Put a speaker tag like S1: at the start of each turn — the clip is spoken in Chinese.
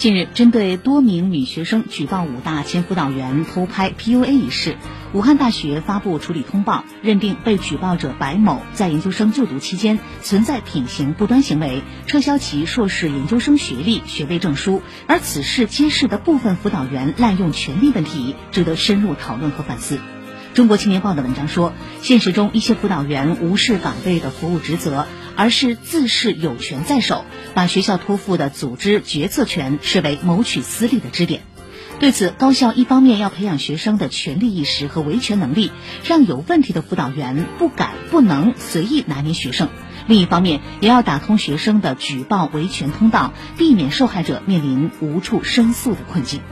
S1: 近日，针对多名女学生举报武大前辅导员偷拍 PUA 一事，武汉大学发布处理通报，认定被举报者白某在研究生就读期间存在品行不端行为，撤销其硕士研究生学历、学位证书。而此事揭示的部分辅导员滥用权力问题，值得深入讨论和反思。中国青年报的文章说，现实中一些辅导员无视岗位的服务职责。而是自恃有权在手，把学校托付的组织决策权视为谋取私利的支点。对此，高校一方面要培养学生的权利意识和维权能力，让有问题的辅导员不敢不能随意拿捏学生；另一方面，也要打通学生的举报维权通道，避免受害者面临无处申诉的困境。